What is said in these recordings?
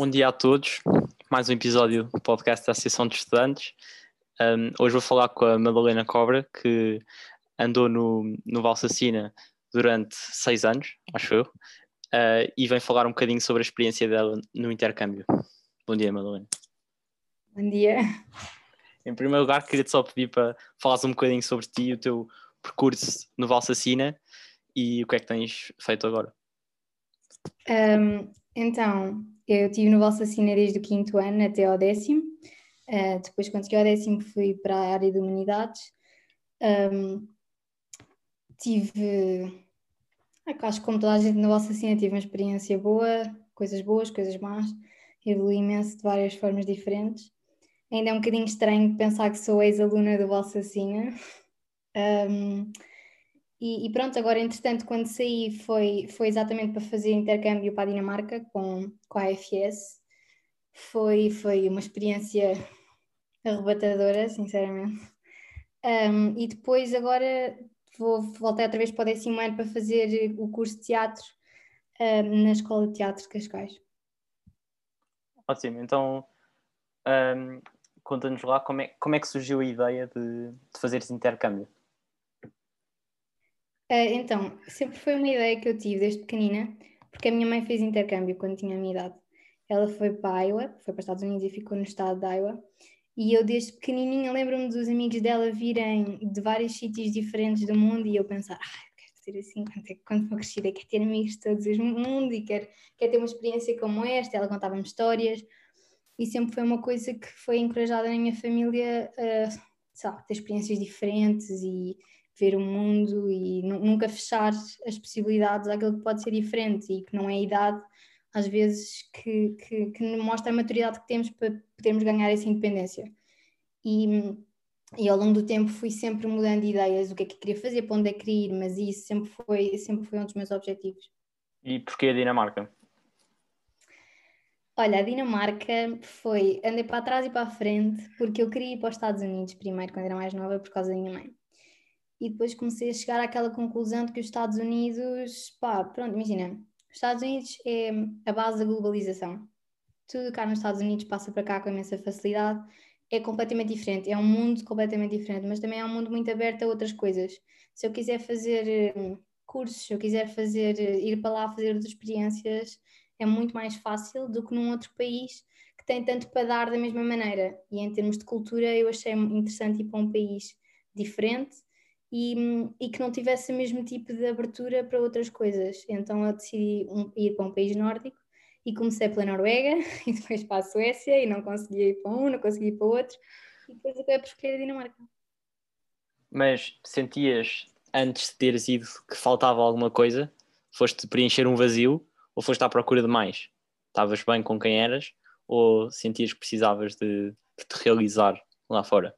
Bom dia a todos, mais um episódio do podcast da Associação de Estudantes. Um, hoje vou falar com a Madalena Cobra, que andou no, no Valsacina durante seis anos, acho eu, uh, e vem falar um bocadinho sobre a experiência dela no intercâmbio. Bom dia, Madalena. Bom dia. Em primeiro lugar, queria-te só pedir para falares um bocadinho sobre ti e o teu percurso no Valsacina e o que é que tens feito agora. Um, então, eu estive no Valsacina desde o quinto ano até ao décimo. Uh, depois, quando cheguei ao décimo, fui para a área de humanidades. Um, tive, acho que como toda a gente no Valsacina, tive uma experiência boa, coisas boas, coisas más. Evolui imenso de várias formas diferentes. Ainda é um bocadinho estranho pensar que sou ex-aluna do Valsacina. Um, e, e, pronto, agora entretanto, quando saí foi, foi exatamente para fazer intercâmbio para a Dinamarca com, com a AFS. Foi, foi uma experiência arrebatadora, sinceramente. Um, e depois agora vou voltar outra vez para o décimo ano para fazer o curso de teatro um, na Escola de Teatro de Cascais. Ótimo, então um, conta-nos lá como é, como é que surgiu a ideia de, de fazer esse intercâmbio. Uh, então, sempre foi uma ideia que eu tive desde pequenina, porque a minha mãe fez intercâmbio quando tinha a minha idade. Ela foi para Iowa, foi para os Estados Unidos e ficou no estado de Iowa. E eu, desde pequenininha, lembro-me dos amigos dela virem de vários sítios diferentes do mundo e eu pensar, ah, eu quero ser assim quando, quando for crescida, quero ter amigos de todos os mundo e quero, quero ter uma experiência como esta. Ela contava-me histórias e sempre foi uma coisa que foi encorajada na minha família a, sei lá, ter experiências diferentes e ver o mundo e nunca fechar as possibilidades àquilo que pode ser diferente e que não é a idade, às vezes, que, que, que mostra a maturidade que temos para podermos ganhar essa independência. E, e ao longo do tempo fui sempre mudando ideias, o que é que queria fazer, para onde é que queria ir, mas isso sempre foi, sempre foi um dos meus objetivos. E porquê a Dinamarca? Olha, a Dinamarca foi, andei para trás e para a frente, porque eu queria ir para os Estados Unidos primeiro, quando era mais nova, por causa da minha mãe e depois comecei a chegar àquela conclusão de que os Estados Unidos, pá, pronto, imagina, os Estados Unidos é a base da globalização. Tudo cá nos Estados Unidos passa para cá com imensa facilidade, é completamente diferente, é um mundo completamente diferente, mas também é um mundo muito aberto a outras coisas. Se eu quiser fazer hum, cursos, se eu quiser fazer, ir para lá fazer outras experiências, é muito mais fácil do que num outro país que tem tanto para dar da mesma maneira. E em termos de cultura, eu achei interessante ir para um país diferente e, e, que não tivesse o mesmo tipo de abertura para outras coisas. Então eu decidi um, ir para um país nórdico e comecei pela Noruega e depois para a Suécia e não conseguia ir para um, não conseguia ir para outro e depois acabei por escolher a Dinamarca. Mas sentias antes de teres ido que faltava alguma coisa? Foste preencher um vazio ou foste à procura de mais? Estavas bem com quem eras ou sentias que precisavas de, de te realizar lá fora?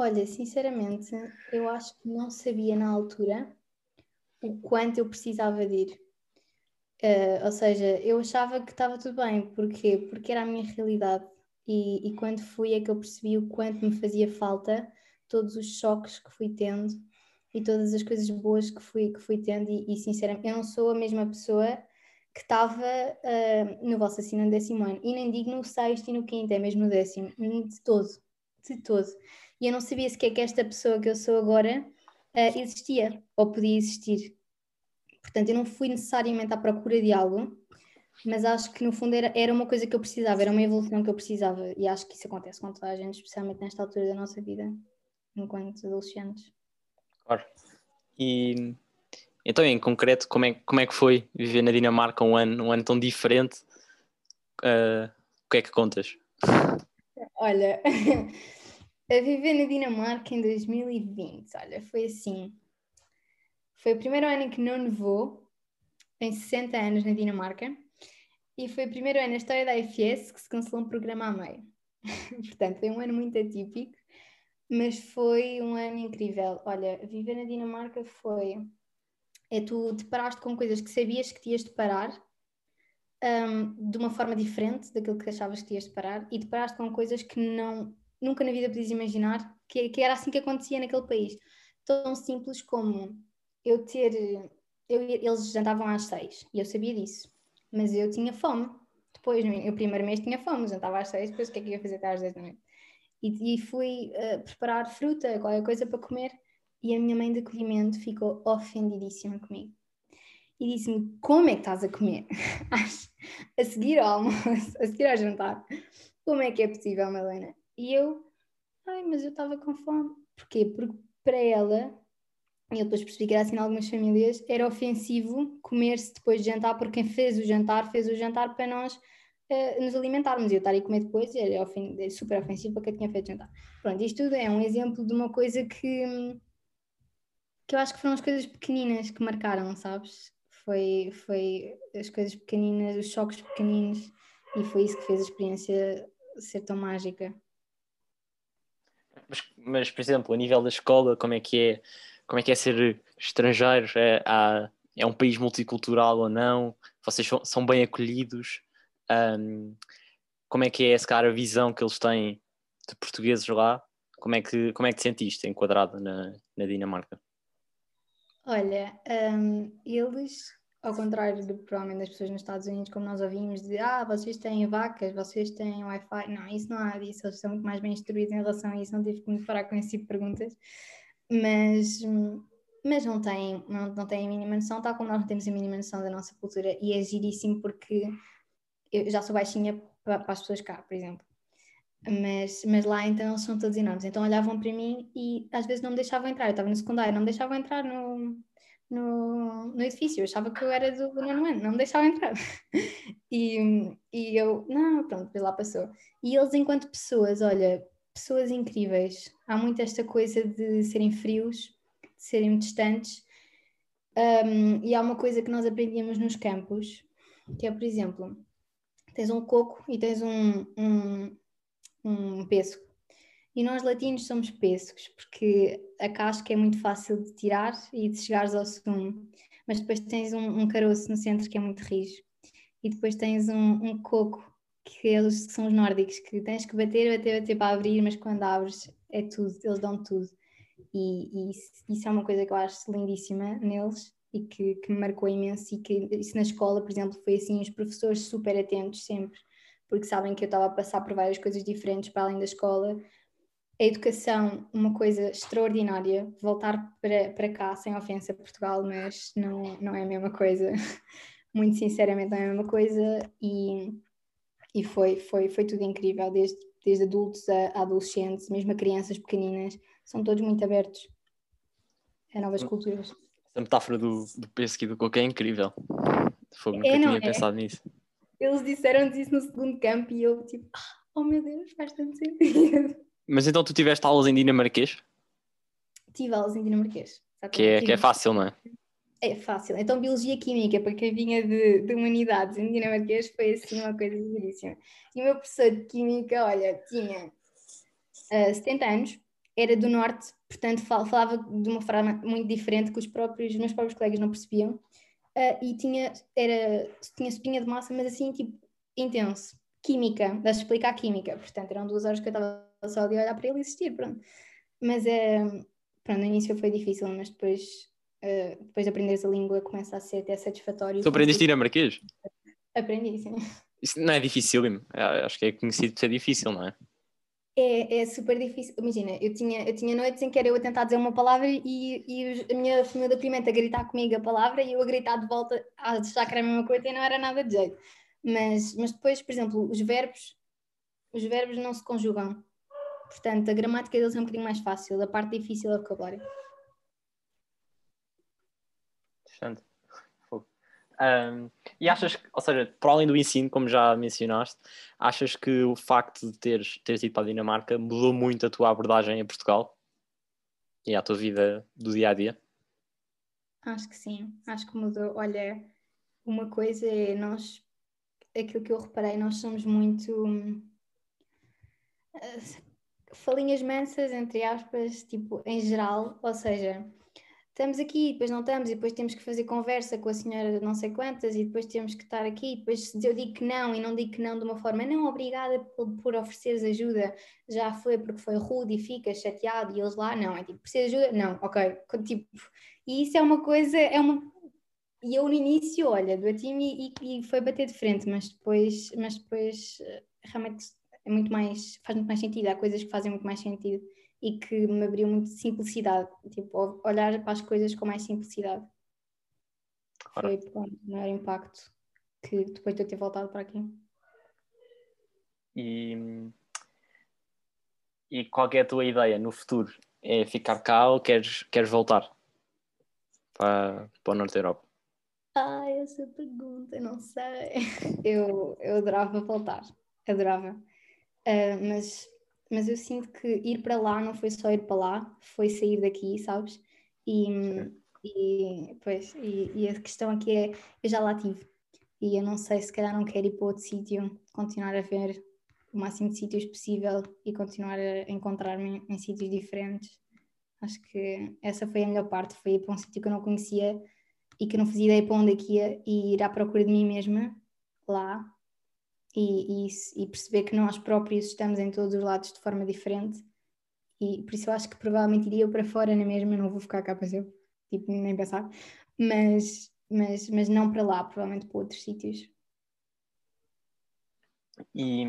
Olha, sinceramente, eu acho que não sabia na altura o quanto eu precisava de ir. Uh, ou seja, eu achava que estava tudo bem. Porquê? Porque era a minha realidade. E, e quando fui é que eu percebi o quanto me fazia falta todos os choques que fui tendo e todas as coisas boas que fui, que fui tendo. E, e sinceramente, eu não sou a mesma pessoa que estava uh, no vosso assim no décimo ano. E nem digo no sexto e no quinto, é mesmo no décimo. De todo. De todo e eu não sabia sequer que esta pessoa que eu sou agora uh, existia ou podia existir. Portanto, eu não fui necessariamente à procura de algo, mas acho que no fundo era, era uma coisa que eu precisava, era uma evolução que eu precisava, e acho que isso acontece com toda a gente, especialmente nesta altura da nossa vida, enquanto adolescentes. Claro. E então, em concreto, como é, como é que foi viver na Dinamarca um ano, um ano tão diferente? Uh, o que é que contas? Olha, a viver na Dinamarca em 2020. Olha, foi assim. Foi o primeiro ano em que não nevou, em 60 anos na Dinamarca, e foi o primeiro ano na história da IFS que se cancelou um programa a meio. Portanto, foi um ano muito atípico, mas foi um ano incrível. Olha, viver na Dinamarca foi. É tu deparaste com coisas que sabias que te ias deparar um, de uma forma diferente daquilo que achavas que ias deparar e deparaste com coisas que não nunca na vida podias imaginar que, que era assim que acontecia naquele país. Tão simples como eu ter. Eu, eles jantavam às seis e eu sabia disso, mas eu tinha fome. depois, no primeiro mês tinha fome, jantava às seis, depois o que é que ia fazer até às dez da noite? E, e fui uh, preparar fruta, qualquer coisa para comer, e a minha mãe de acolhimento ficou ofendidíssima comigo. E disse-me: Como é que estás a comer? a seguir ao almoço, a seguir ao jantar. Como é que é possível, Madalena? E eu, ai, mas eu estava com fome. Porquê? Porque para ela, e eu depois percebi que era assim em algumas famílias, era ofensivo comer-se depois de jantar, porque quem fez o jantar, fez o jantar para nós uh, nos alimentarmos. E eu estar a comer depois era, era super ofensivo para quem tinha feito jantar. Pronto, isto tudo é um exemplo de uma coisa que, que eu acho que foram as coisas pequeninas que marcaram, sabes? Foi, foi as coisas pequeninas, os choques pequeninos, e foi isso que fez a experiência ser tão mágica. Mas, mas, por exemplo, a nível da escola, como é que é, como é, que é ser estrangeiro? É, há, é um país multicultural ou não? Vocês são, bem acolhidos? Um, como é que é, essa cara, a visão que eles têm de portugueses lá? Como é que, como é que te sentiste enquadrada na, na Dinamarca? Olha, um, eles ao contrário do provavelmente das pessoas nos Estados Unidos, como nós ouvimos, de ah, vocês têm vacas, vocês têm Wi-Fi. Não, isso não há disso, eles são muito mais bem instruídos em relação a isso, não tive que me deparar com esse tipo de perguntas. Mas, mas não têm, não, não têm a mínima noção, tal como nós não temos a mínima noção da nossa cultura. E é giríssimo porque eu já sou baixinha para, para as pessoas cá, por exemplo. Mas, mas lá então eles são todos enormes. Então olhavam para mim e às vezes não me deixavam entrar. Eu estava no secundário, não me deixavam entrar no, no, no edifício, eu achava que eu era do, do nono ano, não me deixavam entrar. e, e eu, não, pronto, lá passou. E eles, enquanto pessoas, olha, pessoas incríveis, há muito esta coisa de serem frios, de serem distantes. Um, e há uma coisa que nós aprendíamos nos campos, que é, por exemplo, tens um coco e tens um, um, um. E nós latinos somos pêssegos, porque a casca é muito fácil de tirar e de chegares ao segundo, mas depois tens um, um caroço no centro que é muito rijo, e depois tens um, um coco, que eles que são os nórdicos, que tens que bater, bater, bater para abrir, mas quando abres é tudo, eles dão tudo. E, e isso, isso, é uma coisa que eu acho lindíssima neles e que, que me marcou imenso. E que isso na escola, por exemplo, foi assim: os professores super atentos sempre, porque sabem que eu estava a passar por várias coisas diferentes para além da escola, a educação uma coisa extraordinária. Voltar para, para cá, sem ofensa a Portugal, mas não, não é a mesma coisa. Muito sinceramente, não é a mesma coisa. E, e foi, foi, foi tudo incrível, desde, desde adultos a, a adolescentes, mesmo a crianças pequeninas. São todos muito abertos a novas culturas. Essa metáfora do, do pêssego e do coco é incrível. Foi, nunca é, tinha é? pensado nisso. Eles disseram isso no segundo campo e eu, tipo, ah, oh meu Deus, faz tanto sentido. Mas então tu tiveste aulas em dinamarquês? Tive aulas em dinamarquês. Que é, que é fácil, não é? É fácil. Então, Biologia Química, para quem vinha de, de Humanidades em dinamarquês, foi assim uma coisa giríssima. E o meu professor de Química, olha, tinha uh, eh, 70 anos, era do Norte, portanto falava de uma forma muito diferente que os próprios, os meus próprios colegas não percebiam. Uh, e tinha, era, tinha espinha de massa, mas assim, tipo, intenso. Química, dá-se explicar Química. Portanto, eram duas horas que eu estava só de olhar para ele existir, pronto. Mas é, pronto, no início foi difícil, mas depois, uh, depois de aprenderes a língua começa a ser até satisfatório. Tu aprendeste dinamarquês? Aprendi, sim. Isso não é difícil, acho que é conhecido por ser difícil, não é? É, é super difícil. Imagina, eu tinha, eu tinha noites em que era eu a tentar dizer uma palavra e, e a minha família de pimenta a gritar comigo a palavra e eu a gritar de volta a achar que era a mesma coisa e não era nada de jeito. Mas, mas depois, por exemplo, os verbos, os verbos não se conjugam. Portanto, a gramática deles é um bocadinho mais fácil, a parte difícil é o vocabulário. Interessante. Um, e achas que, ou seja, para além do ensino, como já mencionaste, achas que o facto de teres, teres ido para a Dinamarca mudou muito a tua abordagem a Portugal e à tua vida do dia a dia? Acho que sim, acho que mudou. Olha, uma coisa é nós, aquilo que eu reparei, nós somos muito falinhas mansas, entre aspas, tipo, em geral, ou seja, estamos aqui, depois não estamos, e depois temos que fazer conversa com a senhora não sei quantas, e depois temos que estar aqui, e depois se eu digo que não, e não digo que não de uma forma, não, obrigada por, por ofereceres ajuda, já foi porque foi rude e fica chateado, e eles lá, não, é tipo, precisa de ajuda? Não, ok, tipo, e isso é uma coisa, é uma, e eu no início, olha, do time e, e, foi bater de frente, mas depois, mas depois eh, realmente é muito mais, faz muito mais sentido, há coisas que fazem muito mais sentido e que me abriu muito simplicidade, tipo, olhar para as coisas com mais simplicidade. Foi pronto, o maior impacto que depois de eu ter voltado para aqui. E, e qual é a tua ideia no futuro? É ficar cá ou queres, queres voltar para, para o Norte da Europa? Ai, essa pergunta, não sei. Eu, eu adorava voltar, adorava. Uh, mas, mas eu sinto que ir para lá não foi só ir para lá, foi sair daqui, sabes? E, e, pois, e, e, a questão aqui é: eu já lá tive, e eu não sei se calhar não quero ir para outro sítio, continuar a ver o máximo de sítios possível e continuar a encontrar-me em, em sítios diferentes. Acho que essa foi a melhor parte, foi ir para um sítio que eu não conhecia e que eu não fazia ideia para onde é que ia e ir à procura de mim mesma lá e, e, e, perceber que nós próprios estamos em todos os lados de forma diferente e por isso eu acho que provavelmente iria para fora na mesma, não vou ficar cá para eu, tipo, nem pensar, mas, mas, mas não para lá, provavelmente para outros sítios. E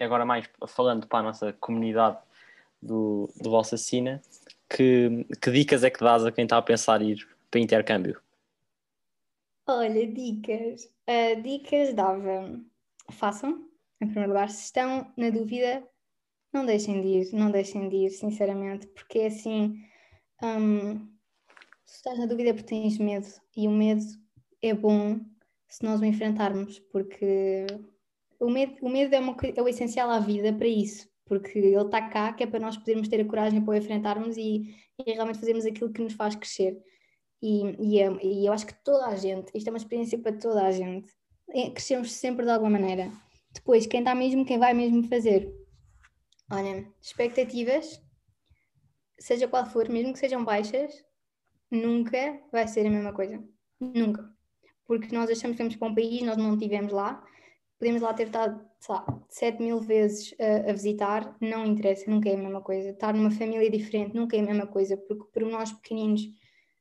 agora mais falando para a nossa comunidade do, do Valsacina, que, que dicas é que dás a quem está a pensar ir para intercâmbio? Olha, dicas. Uh, dicas dava. Façam, em primeiro lugar. Se estão na dúvida, não deixem de ir, não deixem de ir, sinceramente, porque é assim. Um, se estás na dúvida é porque tens medo, e o medo é bom se nós o enfrentarmos, porque o medo, o medo é, uma, é o essencial à vida para isso, porque ele está cá, que é para nós podermos ter a coragem para o enfrentarmos e, e realmente fazermos aquilo que nos faz crescer. E, e, é, e, eu acho que toda a gente, isto é uma experiência para toda a gente, crescemos sempre de alguma maneira. Depois, quem está mesmo, quem vai mesmo fazer. Olha, expectativas, seja qual for, mesmo que sejam baixas, nunca vai ser a mesma coisa. Nunca. Porque nós achamos que vamos para um país, nós não estivemos lá, podemos lá ter estado, sei lá, 7 mil vezes a, a, visitar, não interessa, nunca é a mesma coisa. Estar numa família diferente nunca é a mesma coisa, porque para nós pequeninos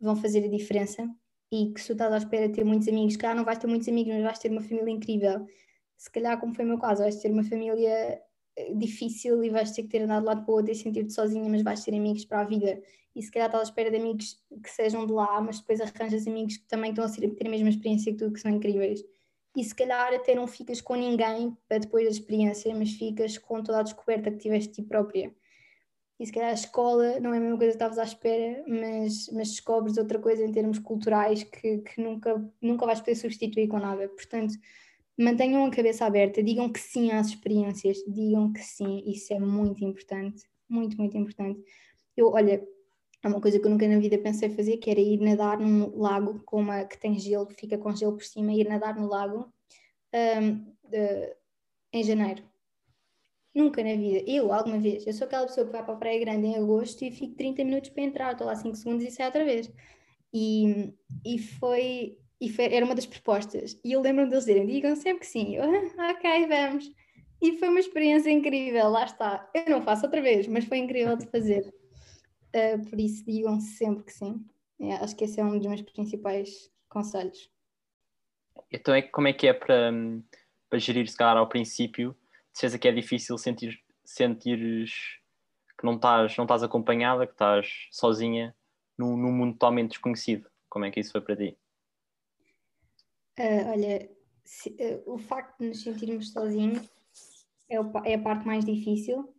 vão fazer a diferença e que se tu estás à espera de ter muitos amigos, cá não vais ter muitos amigos, mas vais ter uma família incrível. Se calhar, como foi o meu caso, vais ter uma família eh, difícil e vais ter que ter andado de lado para o outro e sentir-te sozinha, mas vais ter amigos para a vida. E se calhar estás à espera de amigos que sejam de lá, mas depois arranjas amigos que também estão a ter a mesma experiência que tu, que são incríveis. E se calhar até não ficas com ninguém para depois da experiência, mas ficas com toda a descoberta que tiveste de ti própria e se calhar a escola não é a mesma coisa que estavas à espera, mas, mas descobres outra coisa em termos culturais que, que nunca, nunca vais poder substituir com nada. Portanto, mantenham a cabeça aberta, digam que sim às experiências, digam que sim, isso é muito importante, muito, muito importante. Eu, olha, é uma coisa que eu nunca na vida pensei fazer, que era ir nadar num lago com uma, que tem gelo, fica com gelo por cima, ir nadar no lago um, de, em janeiro Nunca na vida. Eu, alguma vez. Eu sou aquela pessoa que vai para a Praia Grande em agosto e fico 30 minutos para entrar, estou lá 5 segundos e saio outra vez. E, e, foi, e foi, era uma das propostas. E eu lembro-me deles dizerem, digam sempre que sim. Eu, ah, ok, vamos. E foi uma experiência incrível, lá está. Eu não faço outra vez, mas foi incrível de fazer. Uh, por isso, digam sempre que sim. É, acho que esse é um dos meus principais conselhos. Então, é, como é que é para, para gerir, se calhar, ao princípio, certeza que é difícil sentir, sentires que não estás, não estás acompanhada, que estás sozinha num, num mundo totalmente desconhecido. Como é que isso foi para ti? Uh, olha, se, uh, o facto de nos sentirmos sozinhos é, o, é, a parte mais difícil,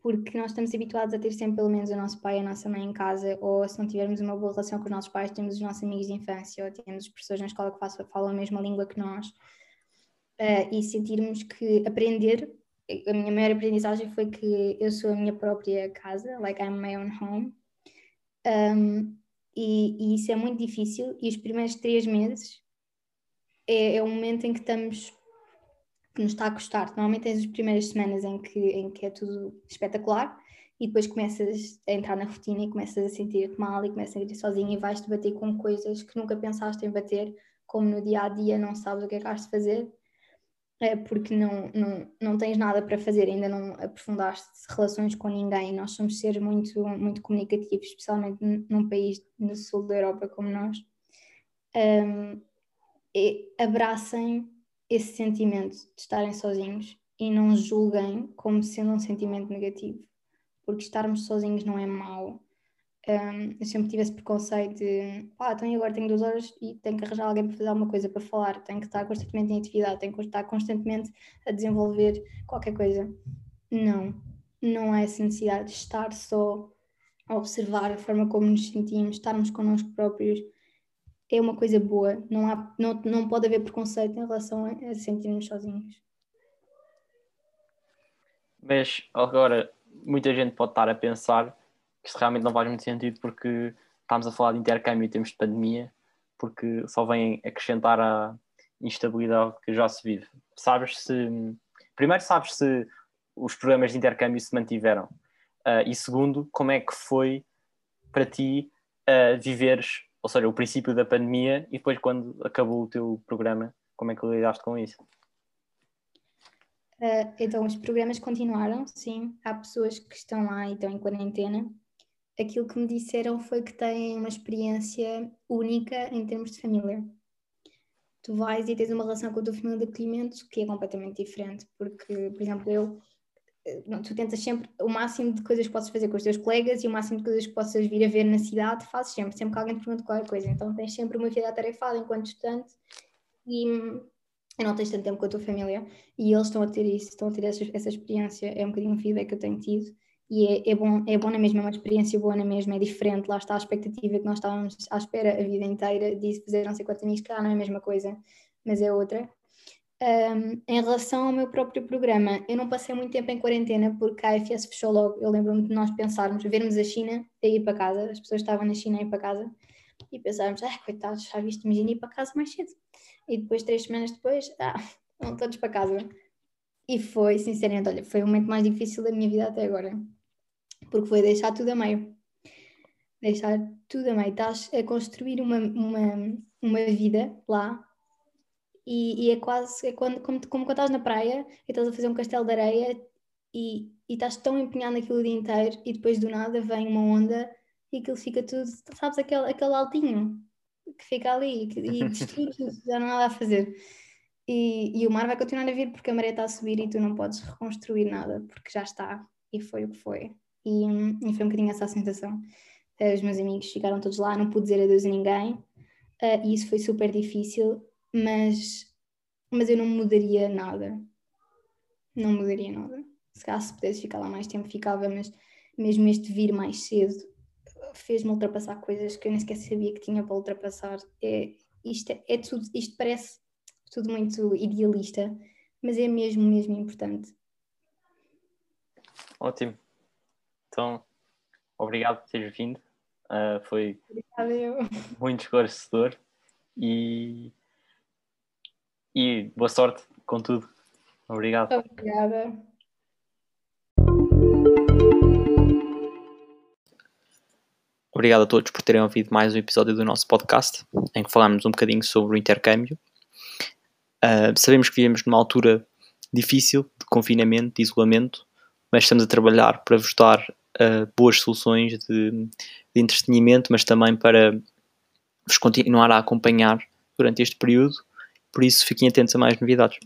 porque nós estamos habituados a ter sempre pelo menos o nosso pai e a nossa mãe em casa, ou se não tivermos uma boa relação com os nossos pais, temos os nossos amigos de infância, ou temos pessoas na escola que falam a mesma língua que nós uh, e sentirmos que aprender, a minha maior aprendizagem foi que eu sou a minha própria casa, like I'm my own home. Um, e, e, isso é muito difícil. E os primeiros três meses é, é o momento em que estamos que nos está a custar. Normalmente tens as primeiras semanas em que, em que é tudo espetacular e depois começas a entrar na rotina e começas a sentir-te mal e começas a sentir sozinha e vais-te bater com coisas que nunca pensaste em bater, como no dia a dia não sabes o que é que de fazer porque não, não, não tens nada para fazer, ainda não aprofundaste relações com ninguém. Nós somos seres muito, muito comunicativos, especialmente num país no sul da Europa como nós. um, abracem esse sentimento de estarem sozinhos e não julguem como sendo um sentimento negativo, porque estarmos sozinhos não é mau. Um, eu sempre tive esse preconceito de ah, então agora tenho duas horas e tenho que arranjar alguém para fazer alguma coisa, para falar, tenho que estar constantemente em atividade, tenho que estar constantemente a desenvolver qualquer coisa. Não, não há essa necessidade de estar só a observar a forma como nos sentimos, estarmos connosco próprios, é uma coisa boa. Não, há, não, não pode haver preconceito em relação a, a sentirmos sozinhos. Mas agora, muita gente pode estar a pensar isso realmente não faz muito sentido porque estamos a falar de intercâmbio em termos de pandemia, porque só vem acrescentar a instabilidade que já se vive. Sabes se. Primeiro, sabes se os programas de intercâmbio se mantiveram. Uh, e segundo, como é que foi para ti uh, viveres, ou seja, o princípio da pandemia e depois quando acabou o teu programa, como é que lidaste com isso? Uh, então, os programas continuaram, sim. Há pessoas que estão lá e estão em quarentena. Aquilo que me disseram foi que têm uma experiência única em termos de família. Tu vais e tens uma relação com a tua família de acolhimento que é completamente diferente, porque, por exemplo, eu não, tu tentas sempre o máximo de coisas que possas fazer com os teus colegas e o máximo de coisas que possas vir a ver na cidade, fazes sempre, sempre que alguém te pergunta qualquer coisa. Então tens sempre uma vida atarefada enquanto estudante e não tens tanto tempo com a tua família. E eles estão a ter isso, estão a ter essa, essa experiência. É um bocadinho um feedback que eu tenho tido. E é, é, bom, é bom na mesma, é uma experiência boa na mesma, é diferente. Lá está a expectativa que nós estávamos à espera a vida inteira de fazer não sei quantos amigos, claro, não é a mesma coisa, mas é outra. Um, em relação ao meu próprio programa, eu não passei muito tempo em quarentena porque a AFS fechou logo. Eu lembro-me de nós pensarmos, vermos a China a ir para casa, as pessoas estavam na China a ir para casa e pensarmos, ah, coitados, já viste, imagina ir para casa mais cedo. E depois, três semanas depois, ah, vão todos para casa. E foi, sinceramente, olha, foi o momento mais difícil da minha vida até agora, porque foi deixar tudo a meio. Deixar tudo a meio. Estás a construir uma, uma, uma vida lá e, e, é quase é quando, como, como quando estás na praia e estás a fazer um castelo de areia e, e estás tão empenhado naquilo o dia inteiro e depois do nada vem uma onda e aquilo fica tudo, sabes, aquele, aquele altinho que fica ali e destrui tudo, já não há nada a fazer. E, e o mar vai continuar a vir porque a maré está a subir e tu não podes reconstruir nada porque já está e foi o que foi. E, e foi um bocadinho essa a sensação. Uh, os meus amigos ficaram todos lá, não pude dizer adeus a ninguém uh, e isso foi super difícil mas, mas eu não mudaria nada. Não mudaria nada. Se calhar se pudesse ficar lá mais tempo, ficava, mas mesmo este vir mais cedo fez-me ultrapassar coisas que eu nem sequer sabia que tinha para ultrapassar. É, isto, é, é tudo, isto parece tudo muito idealista, mas é mesmo, mesmo importante. Ótimo. Então, obrigado por teres vindo. Uh, foi muito esclarecedor e e boa sorte com tudo. Obrigado. Obrigada. Obrigado a todos por terem ouvido mais um episódio do nosso podcast, em que falamos um bocadinho sobre o intercâmbio. Uh, sabemos que vivemos numa altura difícil de confinamento, de isolamento, mas estamos a trabalhar para vos dar uh, boas soluções de, de entretenimento, mas também para vos continuar a acompanhar durante este período por isso, fiquem atentos a mais novidades.